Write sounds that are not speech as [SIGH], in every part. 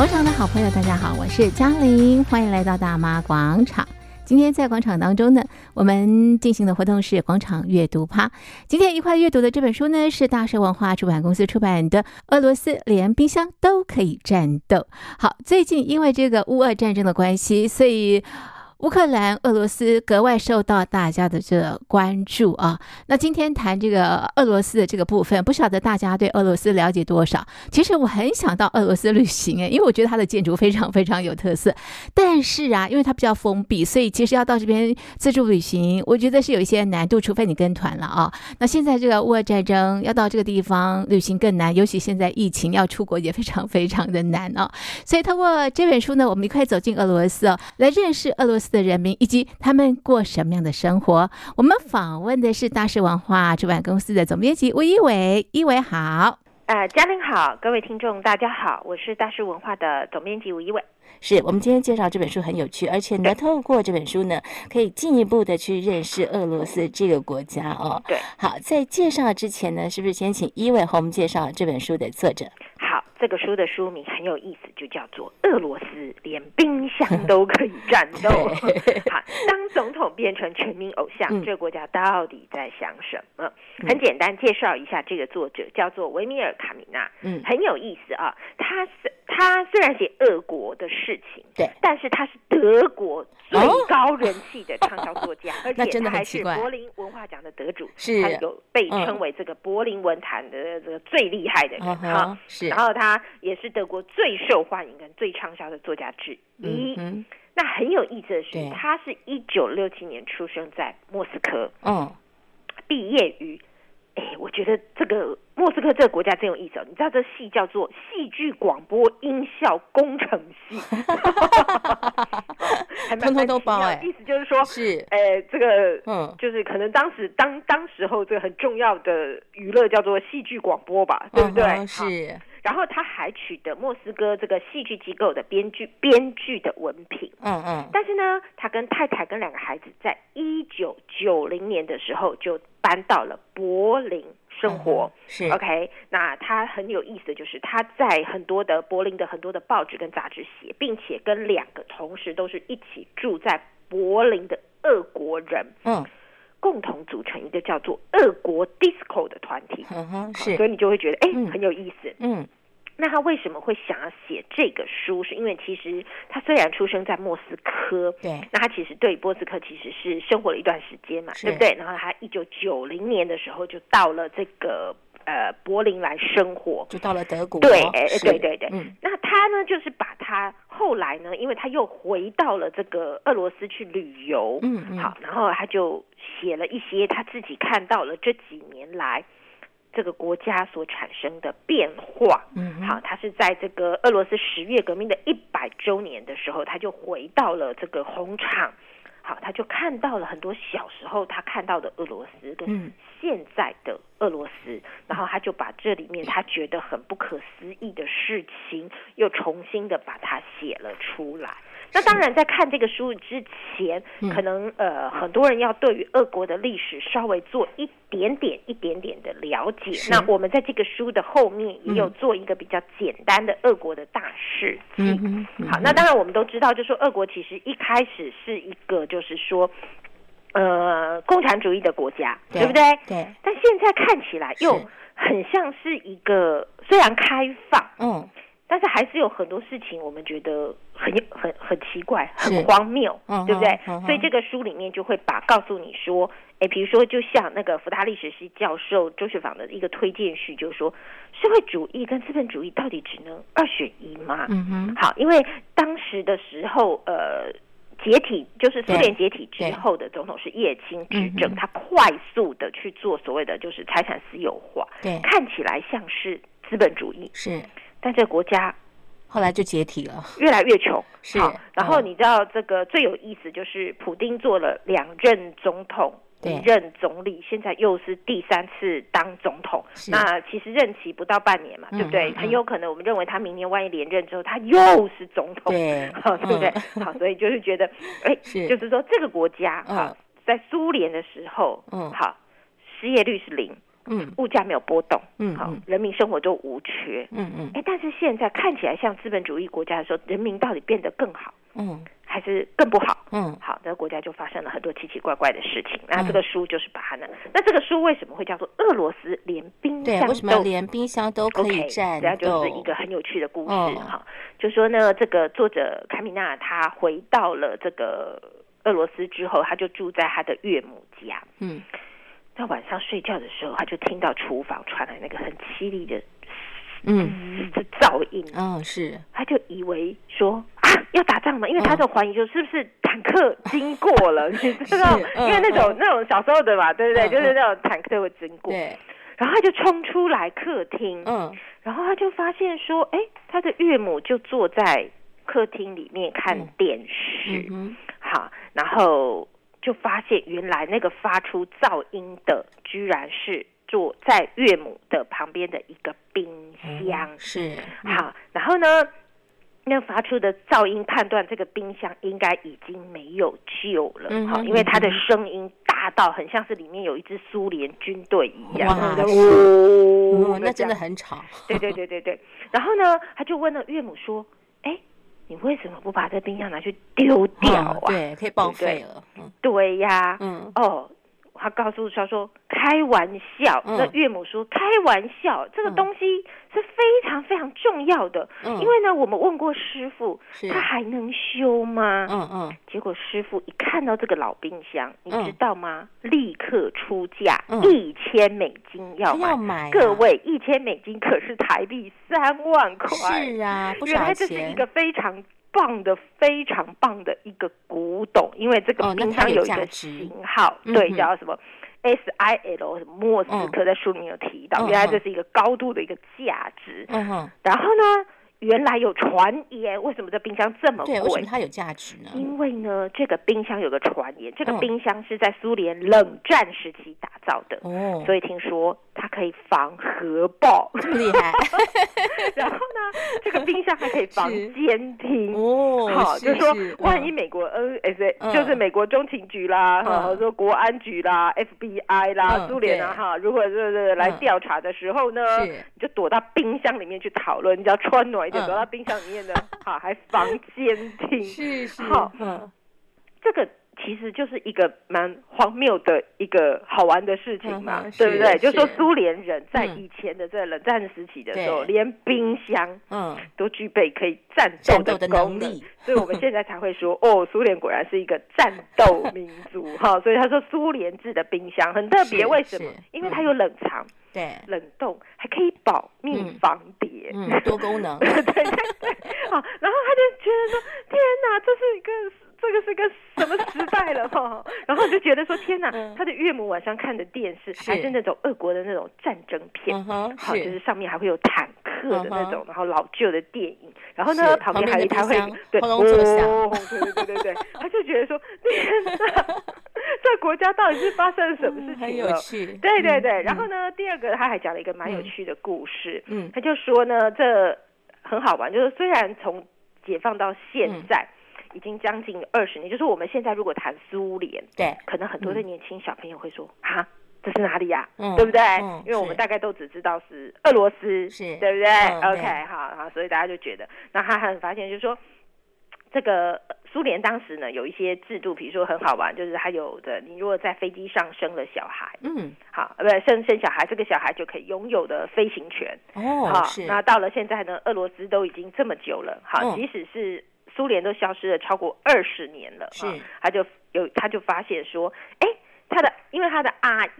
广场的好朋友，大家好，我是嘉玲，欢迎来到大妈广场。今天在广场当中呢，我们进行的活动是广场阅读趴。今天一块阅读的这本书呢，是大蛇文化出版公司出版的《俄罗斯连冰箱都可以战斗》。好，最近因为这个乌俄战争的关系，所以。乌克兰、俄罗斯格外受到大家的这个关注啊。那今天谈这个俄罗斯的这个部分，不晓得大家对俄罗斯了解多少？其实我很想到俄罗斯旅行诶，因为我觉得它的建筑非常非常有特色。但是啊，因为它比较封闭，所以其实要到这边自助旅行，我觉得是有一些难度，除非你跟团了啊。那现在这个乌俄战争，要到这个地方旅行更难，尤其现在疫情，要出国也非常非常的难啊。所以通过这本书呢，我们一块走进俄罗斯哦，来认识俄罗斯的人民以及他们过什么样的生活？我们访问的是大是文化出版公司的总编辑吴一伟，一伟好。呃，嘉玲好，各位听众大家好，我是大是文化的总编辑吴一伟。是我们今天介绍这本书很有趣，而且呢，透过这本书呢，可以进一步的去认识俄罗斯这个国家哦。对，好，在介绍之前呢，是不是先请一伟和我们介绍这本书的作者？好，这个书的书名很有意思，就叫做《俄罗斯连冰箱都可以战斗》。[LAUGHS] 好，当总统变成全民偶像，嗯、这个国家到底在想什么？很简单，介绍一下这个作者，叫做维米尔卡米纳。嗯，很有意思啊，他是。他虽然写俄国的事情，对，但是他是德国最高人气的畅销作家，而且他还是柏林文化奖的得主，是，他有被称为这个柏林文坛的这个最厉害的人哈。是，然后他也是德国最受欢迎跟最畅销的作家之一。嗯，那很有意思的是，他是一九六七年出生在莫斯科，嗯，毕业于。哎，我觉得这个莫斯科这个国家真有意思哦。你知道这戏叫做戏剧广播音效工程系，[LAUGHS] 通通都包哎。意思就是说，是哎，这个嗯，就是可能当时当当时候这个很重要的娱乐叫做戏剧广播吧，对不对？嗯、是。然后他还取得莫斯科这个戏剧机构的编剧编剧的文凭。嗯嗯。但是呢，他跟太太跟两个孩子，在一九九零年的时候就搬到了柏林生活。嗯、是。OK，那他很有意思的就是他在很多的柏林的很多的报纸跟杂志写，并且跟两个同时都是一起住在柏林的俄国人。嗯。共同组成一个叫做俄国 disco 的团体，嗯哼，是，所以你就会觉得哎、欸，很有意思，嗯，那他为什么会想要写这个书？是因为其实他虽然出生在莫斯科，对，那他其实对波斯科其实是生活了一段时间嘛，对不对？然后他一九九零年的时候就到了这个。呃，柏林来生活，就到了德国。对，哎，对对对。嗯，那他呢，就是把他后来呢，因为他又回到了这个俄罗斯去旅游。嗯嗯。好，然后他就写了一些他自己看到了这几年来这个国家所产生的变化。嗯。好，他是在这个俄罗斯十月革命的一百周年的时候，他就回到了这个红场。好，他就看到了很多小时候他看到的俄罗斯跟现在的俄罗斯，嗯，然后他就把这里面他觉得很不可思议的事情又重新的把它写了出来。那当然，在看这个书之前，可能呃很多人要对于俄国的历史稍微做一点点、一点点的了解。那我们在这个书的后面也有做一个比较简单的俄国的大事记。好，那当然我们都知道，就是说俄国其实一开始是一个就是说呃共产主义的国家，对不对？对。但现在看起来又很像是一个虽然开放，嗯。但是还是有很多事情，我们觉得很很很奇怪，很荒谬，嗯、对不对？所以这个书里面就会把告诉你说，哎，比如说，就像那个福大历史系教授周雪舫的一个推荐序，就是说，社会主义跟资本主义到底只能二选一吗？嗯哼。好，因为当时的时候，呃，解体就是苏联解体之后的总统是叶青执政，他快速的去做所谓的就是财产私有化，对，看起来像是资本主义，是。但这个国家后来就解体了，越来越穷。是，然后你知道这个最有意思就是，普丁做了两任总统，一任总理，现在又是第三次当总统。那其实任期不到半年嘛，对不对？很有可能我们认为他明年万一连任之后，他又是总统，对，[LAUGHS] 好，对不对？好，所以就是觉得，[LAUGHS] 哎，就是说这个国家哈，在苏联的时候，嗯，好，失业率是零。嗯，物价没有波动，嗯，好，人民生活都无缺，嗯嗯，哎，但是现在看起来像资本主义国家的时候，人民到底变得更好，嗯，还是更不好？嗯，好，这个国家就发生了很多奇奇怪怪的事情。那这个书就是把它呢，那这个书为什么会叫做俄罗斯连冰箱？对，为什么连冰箱都可以战斗？这就是一个很有趣的故事哈。就说呢，这个作者卡米娜她回到了这个俄罗斯之后，她就住在她的岳母家，嗯。到晚上睡觉的时候，他就听到厨房传来那个很凄厉的，嗯，的噪音。嗯，是。他就以为说啊，要打仗嘛，因为他就怀疑说是不是坦克经过了，[LAUGHS] 你知道？因为那种那种小时候的嘛，对不对？就是那种坦克会经过。对。然后他就冲出来客厅，嗯，然后他就发现说，哎，他的岳母就坐在客厅里面看电视。嗯。好，然后。就发现原来那个发出噪音的，居然是坐在岳母的旁边的一个冰箱。嗯、是，好，然后呢，那发出的噪音判断这个冰箱应该已经没有救了。好、嗯，因为它的声音大到很像是里面有一支苏联军队一样。哇，哦，那真的很吵。对对对对对。然后呢，他就问了岳母说：“哎。”你为什么不把这冰箱拿去丢掉啊？嗯、对，可以报废了。对，对呀，嗯，哦。他告诉他说：“开玩笑。嗯”那岳母说：“开玩笑，这个东西是非常非常重要的。嗯、因为呢，我们问过师傅，他还能修吗？”嗯嗯。结果师傅一看到这个老冰箱，你知道吗？嗯、立刻出价一千美金要买。要买啊、各位，一千美金可是台币三万块。是啊，不。原来这是一个非常。棒的非常棒的一个古董，因为这个冰箱有一个型号，哦、对，叫什么 S I L 什么莫斯科，在书里面有提到，嗯、原来这是一个高度的一个价值。然后呢？原来有传言，为什么这冰箱这么贵？对，为什么它有价值呢？因为呢，这个冰箱有个传言，这个冰箱是在苏联冷战时期打造的，哦，所以听说它可以防核爆，厉害。[LAUGHS] 然后呢，这个冰箱还可以防监听。哦，好，就是说万一美国 NSA 就是美国中情局啦，哈，说国安局啦、FBI 啦、苏联啊，哈，如果是是来调查的时候呢，你就躲到冰箱里面去讨论，你要穿暖。一点躲到冰箱里面呢，好，还防监听，是是，好，嗯，这个其实就是一个蛮荒谬的一个好玩的事情嘛，对不对？就说苏联人在以前的这个冷战时期的时候，连冰箱，嗯，都具备可以战斗的能力，所以我们现在才会说，[LAUGHS] 哦，苏联果然是一个战斗民族，哈，[LAUGHS] 所以他说苏联制的冰箱很特别，为什么？因为它有冷藏。对，冷冻还可以保密防谍，嗯，嗯，多功能。对 [LAUGHS] 对对，好，然后他就觉得说，天哪，这是一个，这个是个什么时代了 [LAUGHS] 哈？然后就觉得说，天哪，他的岳母晚上看的电视还是那种俄国的那种战争片，好，就是上面还会有坦克的那种，然后老旧的电影，然后呢，旁边还有他会对，哦，对对对对对，[LAUGHS] 他就觉得说，天哪。[LAUGHS] 这国家到底是发生了什么事情了？嗯、很有趣。对对对，嗯、然后呢，第二个他还讲了一个蛮有趣的故事。嗯，他就说呢，这很好玩，就是虽然从解放到现在已经将近二十年，嗯、就是我们现在如果谈苏联，对，可能很多的年轻小朋友会说啊，这是哪里呀？嗯，对不对？嗯、因为我们大概都只知道是俄罗斯，是对不对、嗯、？OK，好，好，所以大家就觉得，那他很发现就是说这个。苏联当时呢有一些制度，比如说很好玩，就是他有的，你如果在飞机上生了小孩，嗯，好，呃，不生生小孩，这个小孩就可以拥有的飞行权。哦，好，是那到了现在呢，俄罗斯都已经这么久了，好，即使是苏联都消失了超过二十年了，是，他就有他就发现说，哎，他的因为他的阿姨。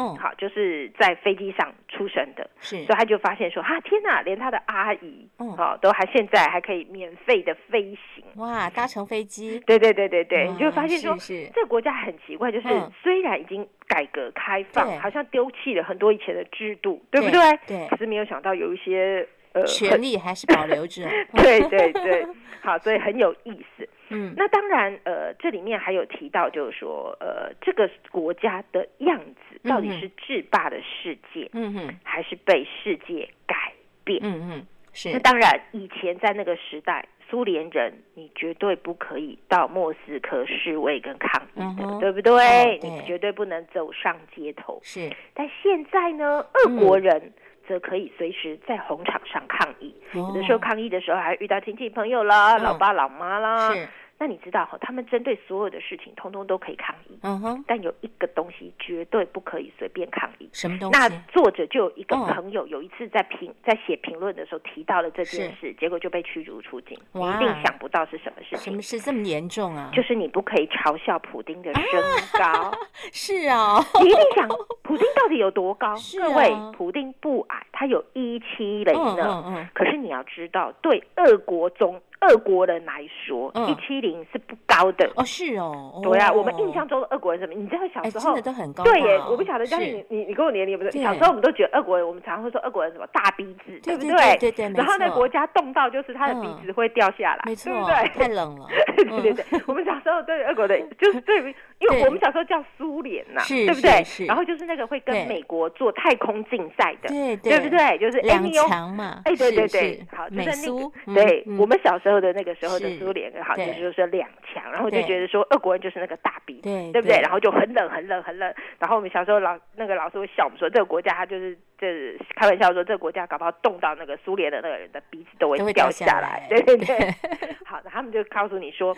嗯，好，就是在飞机上出生的，是，所以他就发现说，哈，天哪，连他的阿姨，嗯，好，都还现在还可以免费的飞行，哇，搭乘飞机，对对对对对，你就发现说，这个国家很奇怪，就是虽然已经改革开放，好像丢弃了很多以前的制度，对不对？对，可是没有想到有一些呃权利还是保留着，[LAUGHS] 对对对，[LAUGHS] 好，所以很有意思。嗯，那当然，呃，这里面还有提到，就是说，呃，这个国家的样子到底是制霸的世界，嗯哼，还是被世界改变？嗯嗯，是。那当然，以前在那个时代，苏联人，你绝对不可以到莫斯科示威跟抗议的，嗯、对不对？哦、对，你绝对不能走上街头。是，但现在呢，俄国人则可以随时在红场上抗议。嗯、有的时候抗议的时候，还遇到亲戚朋友啦、哦、老爸老妈啦。是。那你知道哈，他们针对所有的事情，通通都可以抗议。嗯哼。但有一个东西绝对不可以随便抗议。什么东西？那作者就有一个朋友，有一次在评在写评论的时候提到了这件事，结果就被驱逐出境。你一定想不到是什么事情？什么事这么严重啊？就是你不可以嘲笑普丁的身高。[LAUGHS] 是啊。你一定想，普丁到底有多高？各位，普丁不矮，他有一七零呢。嗯嗯。可是你要知道，对俄国中。俄国人来说，一七零是不高的。哦，是哦，对啊，我们印象中的俄国人什么？你知道小时候真的都很高，对耶，我不晓得但是你你你跟我年龄不是？小时候我们都觉得俄国人，我们常常会说俄国人什么大鼻子，对不对？对？对，然后那国家冻到就是他的鼻子会掉下来，没错，对不对？太冷了，对对对，我们小时候对俄国的，就是对于，因为我们小时候叫苏联呐，对不对？然后就是那个会跟美国做太空竞赛的，对对不对？就是两强嘛，哎对对对，好，就是那个，对我们小时候的那个时候的。苏联好，就是说两强，然后就觉得说俄国人就是那个大鼻对不对？然后就很冷，很冷，很冷。然后我们小时候老那个老师会笑我们说，这个国家他就是这开玩笑说，这个国家搞不好冻到那个苏联的那个人的鼻子都会掉下来。对对对。[LAUGHS] 好的，他们就告诉你说。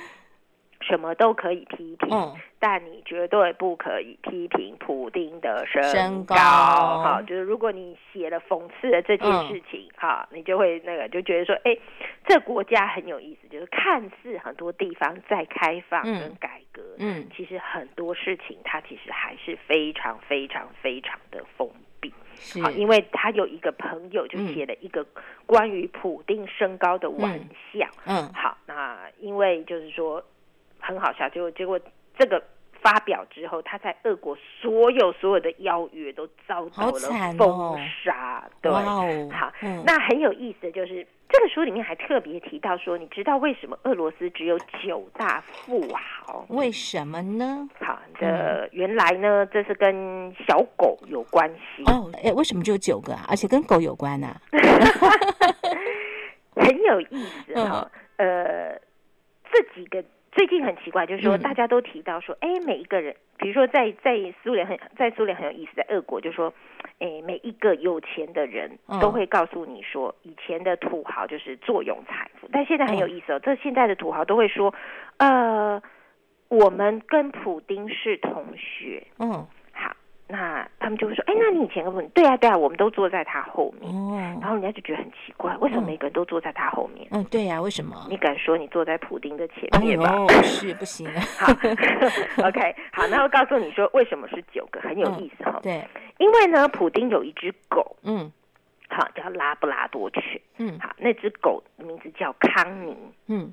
什么都可以批评，嗯、但你绝对不可以批评普丁的身高。好，就是如果你写了讽刺的这件事情，哈、嗯，你就会那个就觉得说，哎，这国家很有意思，就是看似很多地方在开放跟改革，嗯，其实很多事情它其实还是非常非常非常的封闭。是，好，因为他有一个朋友就写了一个关于普丁身高的玩笑，嗯，嗯。好，那因为就是说。很好笑，结果结果这个发表之后，他在俄国所有所有的邀约都遭到了封杀。哦、对，哦、好，嗯、那很有意思的就是这个书里面还特别提到说，你知道为什么俄罗斯只有九大富豪？为什么呢？好的，原来呢，这是跟小狗有关系。哦，哎，为什么只有九个啊？而且跟狗有关呢、啊？[LAUGHS] 很有意思哈、哦，嗯、呃，这几个。最近很奇怪，就是说大家都提到说，哎、嗯，每一个人，比如说在在苏联很在苏联很有意思，在俄国就是说，哎，每一个有钱的人都会告诉你说，以前的土豪就是坐拥财富，但现在很有意思哦，这现在的土豪都会说，呃，我们跟普丁是同学，嗯。那他们就会说：“哎，那你以前跟不？对啊，对啊，我们都坐在他后面。哦，然后人家就觉得很奇怪，为什么每个人都坐在他后面？嗯，对呀，为什么？你敢说你坐在普丁的前面吗？哦，是不行。好，OK，好，那我告诉你说，为什么是九个？很有意思哈。对，因为呢，普丁有一只狗，嗯，好，叫拉布拉多犬，嗯，好，那只狗的名字叫康妮，嗯，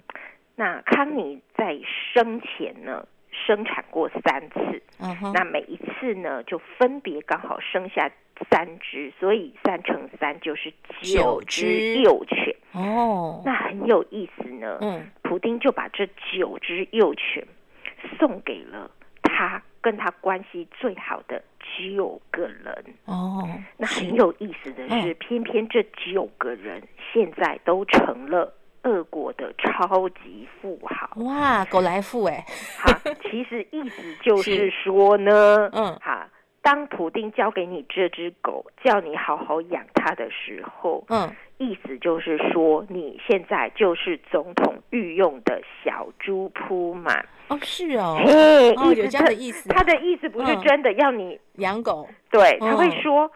那康妮在生前呢。”生产过三次，uh huh. 那每一次呢，就分别刚好生下三只，所以三乘三就是九只幼犬。哦，那很有意思呢。嗯，普丁就把这九只幼犬送给了他跟他关系最好的九个人。哦，那很有意思的是，偏偏这九个人现在都成了。俄国的超级富豪。哇，狗来富哎，[LAUGHS] 好，其实意思就是说呢，嗯，哈，当普丁交给你这只狗，叫你好好养它的时候，嗯，意思就是说你现在就是总统御用的小猪扑满哦，是哦，嘿，哦，有这样的意思，他的意思不是真的要你养狗，对，他会说。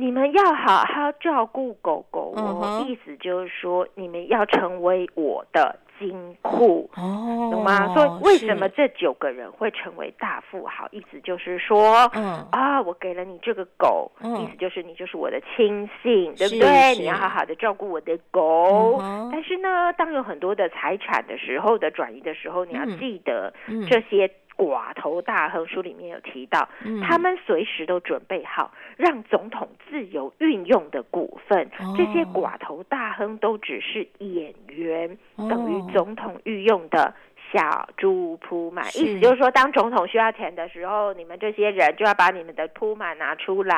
你们要好好照顾狗狗哦，意思就是说，你们要成为我的金库，哦，懂吗？所以为什么这九个人会成为大富豪？意思就是说，嗯啊，我给了你这个狗，嗯、意思就是你就是我的亲信，对不对？你要好好的照顾我的狗。但是呢，当有很多的财产的时候的转移的时候，你要记得这些。嗯寡头大亨书里面有提到，嗯、他们随时都准备好让总统自由运用的股份。哦、这些寡头大亨都只是演员，哦、等于总统御用的小猪铺满，意思就是说，当总统需要钱的时候，你们这些人就要把你们的铺满拿出来。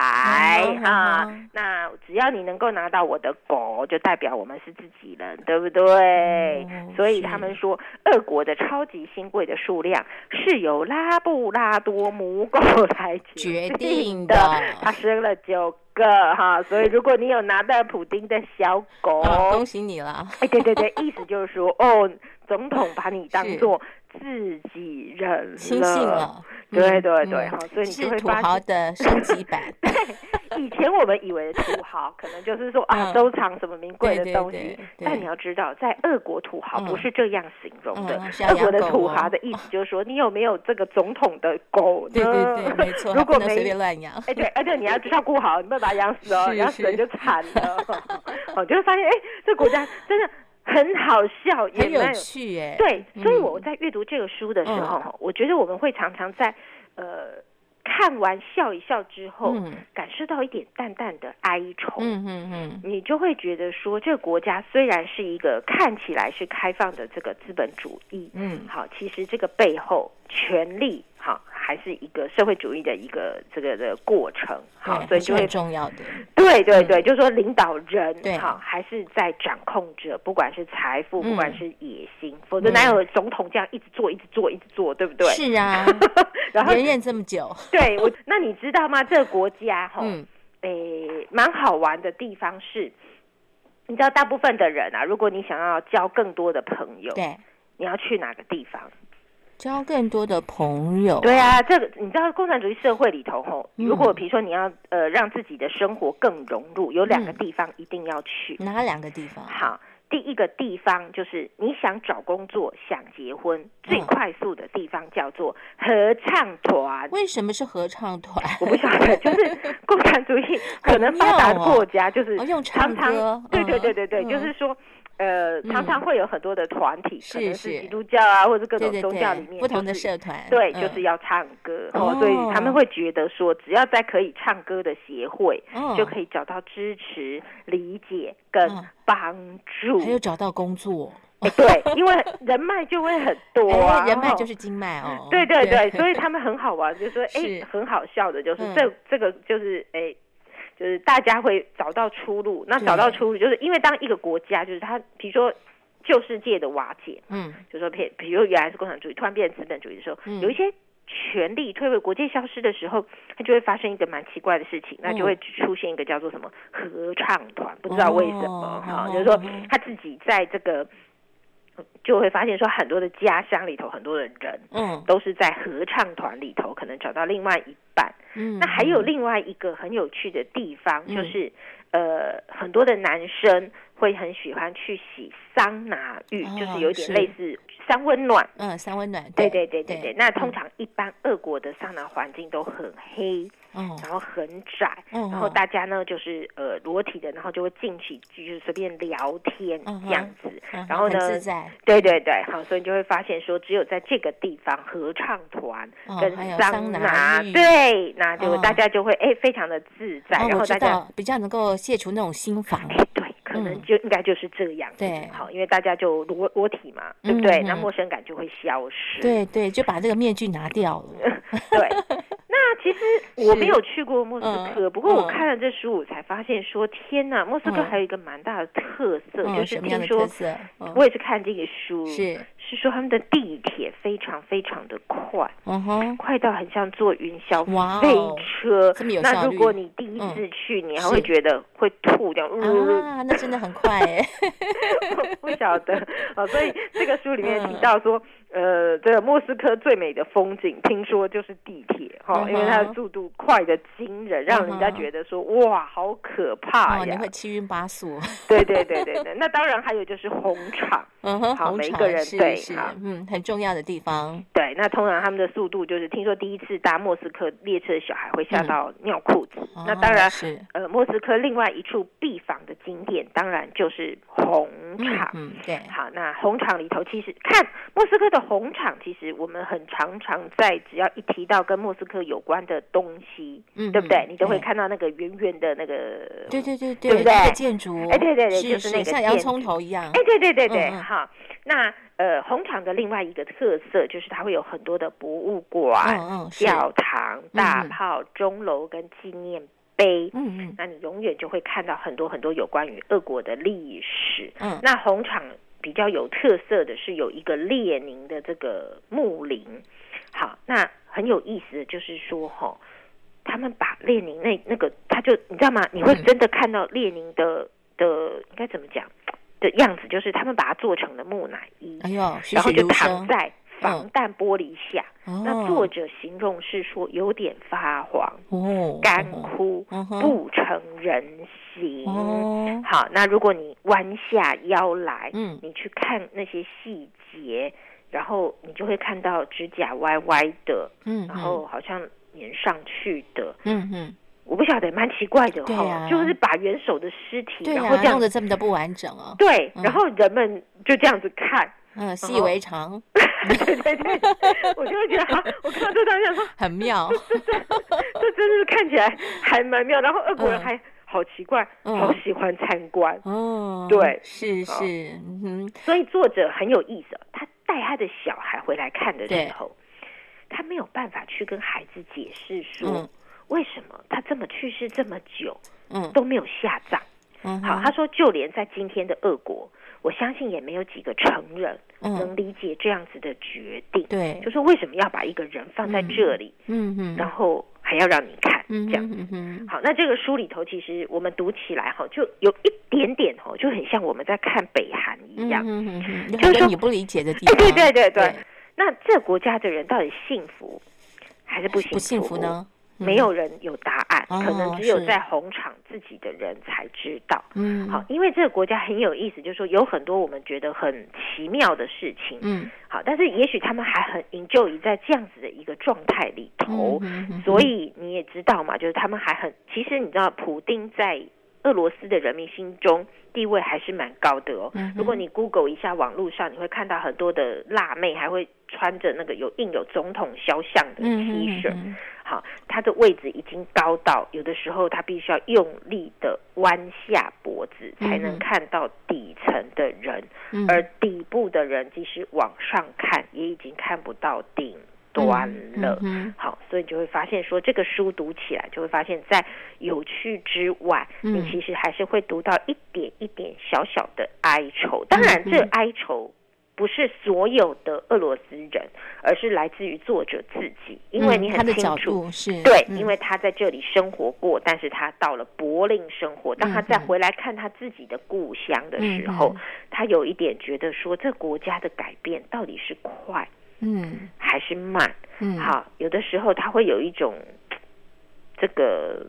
啊。那只要你能够拿到我的狗，就代表我们是自己人，对不对？嗯、所以他们说，俄国的超级新贵的数量是由拉布拉多母狗来决定的，[LAUGHS] 他生了九个哈。所以如果你有拿到普丁的小狗，哦、恭喜你了。哎，对对对，意思就是说，哦。总统把你当做自己人了，对对对，好，所以你就会发现豪的升级版。[LAUGHS] 以前我们以为的土豪，可能就是说啊，收藏什么名贵的东西。但你要知道，在俄国土豪不是这样形容的。俄国的土豪的意思就是说，你有没有这个总统的狗呢？对对对，没错。[LAUGHS] 如果没随便乱养，哎对，而且你要照顾好，你不要把它养死哦，[LAUGHS] 养死了就惨了。哦，就会发现，哎，这国家真的。很好笑，也很有趣耶。对，所以我在阅读这个书的时候，嗯、我觉得我们会常常在呃看完笑一笑之后，嗯、感受到一点淡淡的哀愁。嗯嗯嗯，你就会觉得说，这个国家虽然是一个看起来是开放的这个资本主义，嗯，好，其实这个背后权力，好。还是一个社会主义的一个这个的过程，好，所以就会重要的。对对对，就是说领导人好，还是在掌控着，不管是财富，不管是野心，否则哪有总统这样一直做、一直做、一直做，对不对？是啊，[LAUGHS] 然后连任这么久，[LAUGHS] 对我，那你知道吗？这个国家 [LAUGHS] 哈，诶，蛮好玩的地方是，你知道大部分的人啊，如果你想要交更多的朋友，对，你要去哪个地方？交更多的朋友，对啊，这个你知道，共产主义社会里头吼，如果比如说你要呃让自己的生活更融入，有两个地方一定要去。哪两个地方？好，第一个地方就是你想找工作、想结婚最快速的地方叫做合唱团。为什么是合唱团？我不晓得，就是共产主义可能发达的国家就是用唱歌。对对对对对，就是说。呃，常常会有很多的团体，可能是基督教啊，或者各种宗教里面不同的社团，对，就是要唱歌哦，所以他们会觉得说，只要在可以唱歌的协会，就可以找到支持、理解跟帮助，还有找到工作，对，因为人脉就会很多啊，[LAUGHS] 人脉就是经脉哦，对对对，所以他们很好玩，就是说，哎，[LAUGHS] 很好笑的，就是这这个就是哎。就是大家会找到出路，那找到出路，就是因为当一个国家，就是它，比如说旧世界的瓦解，嗯，就说譬比如原来是共产主义，突然变成资本主义的时候，嗯、有一些权力退位，国界消失的时候，它就会发生一个蛮奇怪的事情，那就会出现一个叫做什么合唱团，不知道为什么哈，就是说他自己在这个。就会发现说，很多的家乡里头，很多的人，嗯，都是在合唱团里头，可能找到另外一半。嗯，那还有另外一个很有趣的地方，嗯、就是，呃，很多的男生会很喜欢去洗桑拿浴，哦、就是有点类似。三温暖，嗯，三温暖，对对对对对。那通常一般俄国的桑拿环境都很黑，嗯，然后很窄，然后大家呢就是呃裸体的，然后就会进去就是随便聊天这样子，然后呢，对对对，好，所以你就会发现说，只有在这个地方合唱团跟桑拿，对，那就大家就会哎非常的自在，然后大家比较能够卸除那种心防，对。可能就应该就是这样，对，好，因为大家就裸裸体嘛，对不对？那陌生感就会消失，对对，就把这个面具拿掉了，[LAUGHS] 对。那其实我没有去过莫斯科，不过我看了这书，我才发现说，天哪，莫斯科还有一个蛮大的特色，就是听说，我也是看这个书，是。是说他们的地铁非常非常的快，嗯哼，快到很像坐云霄飞车。那如果你第一次去，你还会觉得会吐掉，啊，那真的很快哎，[LAUGHS] 不晓得。哦，所以这个书里面提到说。呃，这个莫斯科最美的风景，听说就是地铁哈，因为它的速度快的惊人，让人家觉得说哇，好可怕呀，你会七晕八素。对对对对对，那当然还有就是红场，嗯哼，好，每个人对，好，嗯，很重要的地方。对，那通常他们的速度就是，听说第一次搭莫斯科列车的小孩会吓到尿裤子。那当然是，呃，莫斯科另外一处必访的景点，当然就是红场。嗯，对。好，那红场里头其实看莫斯科的。红场其实我们很常常在只要一提到跟莫斯科有关的东西，嗯，对不对？你都会看到那个圆圆的那个，对对对对，对不对？建筑，哎，对对对，就是那个像洋葱头一样，哎，对对对对，哈。那呃，红场的另外一个特色就是它会有很多的博物馆、哦哦、教堂、大炮、钟楼跟纪念碑。嗯嗯，那你永远就会看到很多很多有关于俄国的历史。嗯，那红场比较有特色的是有一个列宁的这个墓陵。好，那很有意思的就是说哈，他们把列宁那那个，他就你知道吗？你会真的看到列宁的、嗯、的应该怎么讲？的样子就是他们把它做成了木乃伊，哎呦，然后就躺在防弹玻璃下。哦、那作者形容是说有点发黄，哦，干枯，哦、不成人形。哦、好，那如果你弯下腰来，嗯，你去看那些细节，然后你就会看到指甲歪歪的，嗯，然后好像粘上去的，嗯嗯。我不晓得，蛮奇怪的哈，啊、就是把元首的尸体，啊、然后这样弄得这么的不完整哦。对，然后人们就这样子看，嗯，习以为常。[LAUGHS] 对对对，我就会觉得哈，我看到这张相说 [LAUGHS] 很妙，这这这真的是看起来还蛮妙。然后俄国人还好奇怪，嗯、好喜欢参观。哦、嗯，对，是是，嗯。所以作者很有意思，他带他的小孩回来看的时候，他没有办法去跟孩子解释说。嗯为什么他这么去世这么久，嗯，都没有下葬？嗯，好，他说，就连在今天的俄国，我相信也没有几个成人能理解这样子的决定。对，就是为什么要把一个人放在这里？嗯嗯，然后还要让你看这样。嗯，好，那这个书里头其实我们读起来哈，就有一点点哈，就很像我们在看北韩一样。嗯嗯，就是说你不理解的地 [LAUGHS] 方。对对对对。那这国家的人到底幸福还是不幸福？不幸福呢？没有人有答案，嗯、可能只有在红场自己的人才知道。嗯，好，因为这个国家很有意思，就是说有很多我们觉得很奇妙的事情。嗯，好，但是也许他们还很 enjoy 在这样子的一个状态里头，所以你也知道嘛，就是他们还很，其实你知道，普丁在俄罗斯的人民心中地位还是蛮高的哦。嗯、如果你 Google 一下网络上，你会看到很多的辣妹还会穿着那个有印有总统肖像的 T 恤。好，他的位置已经高到有的时候他必须要用力的弯下脖子才能看到底层的人，嗯、而底部的人即使往上看也已经看不到顶端了。嗯嗯、好，所以你就会发现说这个书读起来就会发现，在有趣之外，嗯、你其实还是会读到一点一点小小的哀愁。当然，这哀愁。不是所有的俄罗斯人，而是来自于作者自己，因为你很清楚，嗯、是对，嗯、因为他在这里生活过，但是他到了柏林生活，当他再回来看他自己的故乡的时候，嗯、他有一点觉得说，这国家的改变到底是快，嗯，还是慢？嗯，好，有的时候他会有一种这个。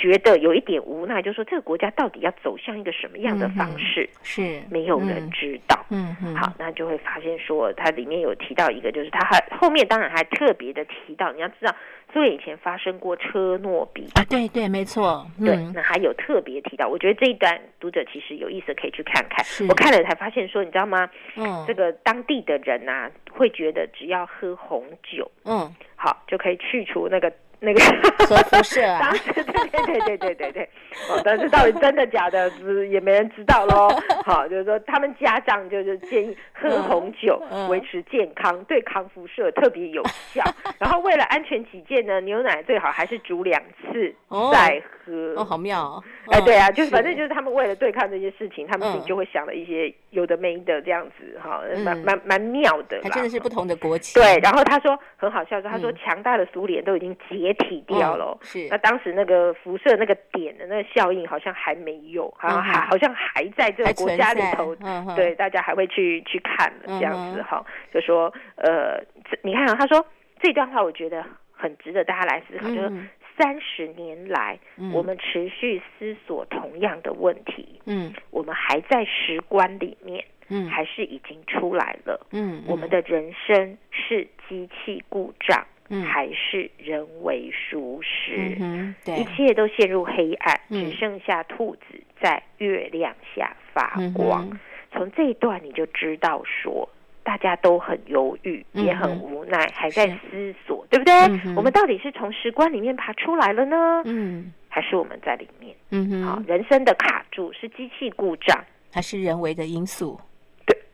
觉得有一点无奈，就是说这个国家到底要走向一个什么样的方式，嗯、是没有人知道。嗯嗯，好，那就会发现说，它里面有提到一个，就是它还后面当然还特别的提到，你要知道，苏联以前发生过车诺比啊，对对，没错，嗯、对，那还有特别提到，我觉得这一段读者其实有意思，可以去看看。我看了才发现说，你知道吗？嗯，这个当地的人呐、啊，会觉得只要喝红酒，嗯，好就可以去除那个。那个核辐射啊，当时对对对对对对对，哦，但是到底真的假的，是也没人知道喽。好，就是说他们家长就是建议喝红酒维持健康，对抗辐射特别有效。[LAUGHS] 然后为了安全起见呢，牛奶最好还是煮两次再喝。哦，好妙哦！哎，对啊，就是反正就是他们为了对抗这些事情，他们自己就会想了一些有的没的这样子，哈，蛮蛮蛮妙的。还真的是不同的国情。对，然后他说很好笑，说他说强大的苏联都已经结。解体掉了，是。那当时那个辐射那个点的那个效应好像还没有，好像还好像还在这个国家里头，对，大家还会去去看的这样子哈，就说呃，你看啊，他说这段话我觉得很值得大家来思考，就是三十年来我们持续思索同样的问题，嗯，我们还在时光里面，嗯，还是已经出来了，嗯，我们的人生是机器故障。还是人为疏失，嗯、一切都陷入黑暗，嗯、只剩下兔子在月亮下发光。嗯、从这一段你就知道说，大家都很犹豫，也很无奈，还在思索，对不对？嗯、我们到底是从石棺里面爬出来了呢？嗯，还是我们在里面？嗯哼，好，人生的卡住是机器故障，还是人为的因素？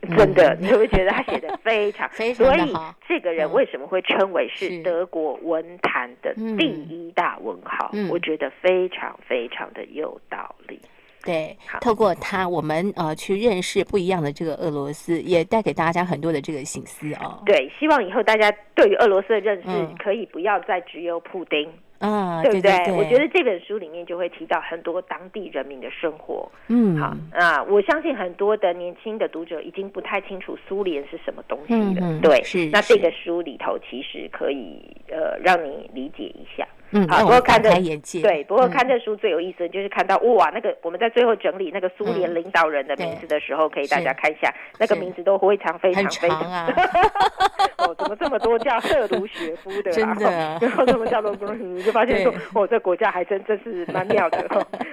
对，[LAUGHS] 真的，你会觉得他写的非常 [LAUGHS] 非常？所以这个人为什么会称为是德国文坛的第一大文豪？我觉得非常非常的有道理。对，透过他，我们呃去认识不一样的这个俄罗斯，也带给大家很多的这个心思哦。对，希望以后大家对于俄罗斯的认识可以不要再只有普丁。啊，对不对？对对对，我觉得这本书里面就会提到很多当地人民的生活。嗯，好啊，我相信很多的年轻的读者已经不太清楚苏联是什么东西了。嗯、对，是。那这个书里头其实可以呃让你理解一下。嗯，好，不过看这对，对，不过看这书最有意思的就是看到、嗯、哇，那个我们在最后整理那个苏联领导人的名字的时候，嗯、可以大家看一下，那个名字都非常非常非常 [LAUGHS] 怎么这么多叫赫鲁雪夫的？真的，然后怎么叫做你就发现说，哦，这国家还真真是蛮妙的。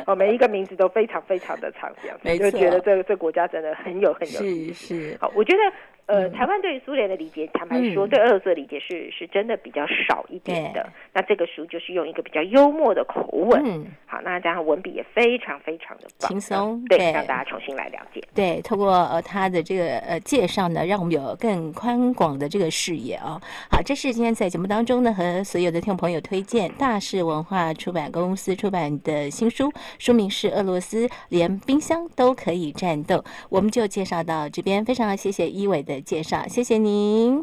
哦，每一个名字都非常非常的长，这样子，就觉得这这国家真的很有很有意思。是是，好，我觉得。呃，台湾对于苏联的理解，坦白说，对俄罗斯的理解是是真的比较少一点的。那这个书就是用一个比较幽默的口吻，嗯好，那加上文笔也非常非常的轻松，对，让大家重新来了解。对，透过呃他的这个呃介绍呢，让我们有更宽广的这个视野哦。好，这是今天在节目当中呢，和所有的听众朋友推荐大是文化出版公司出版的新书，书名是《俄罗斯连冰箱都可以战斗》。我们就介绍到这边，非常谢谢一伟的介绍，谢谢您。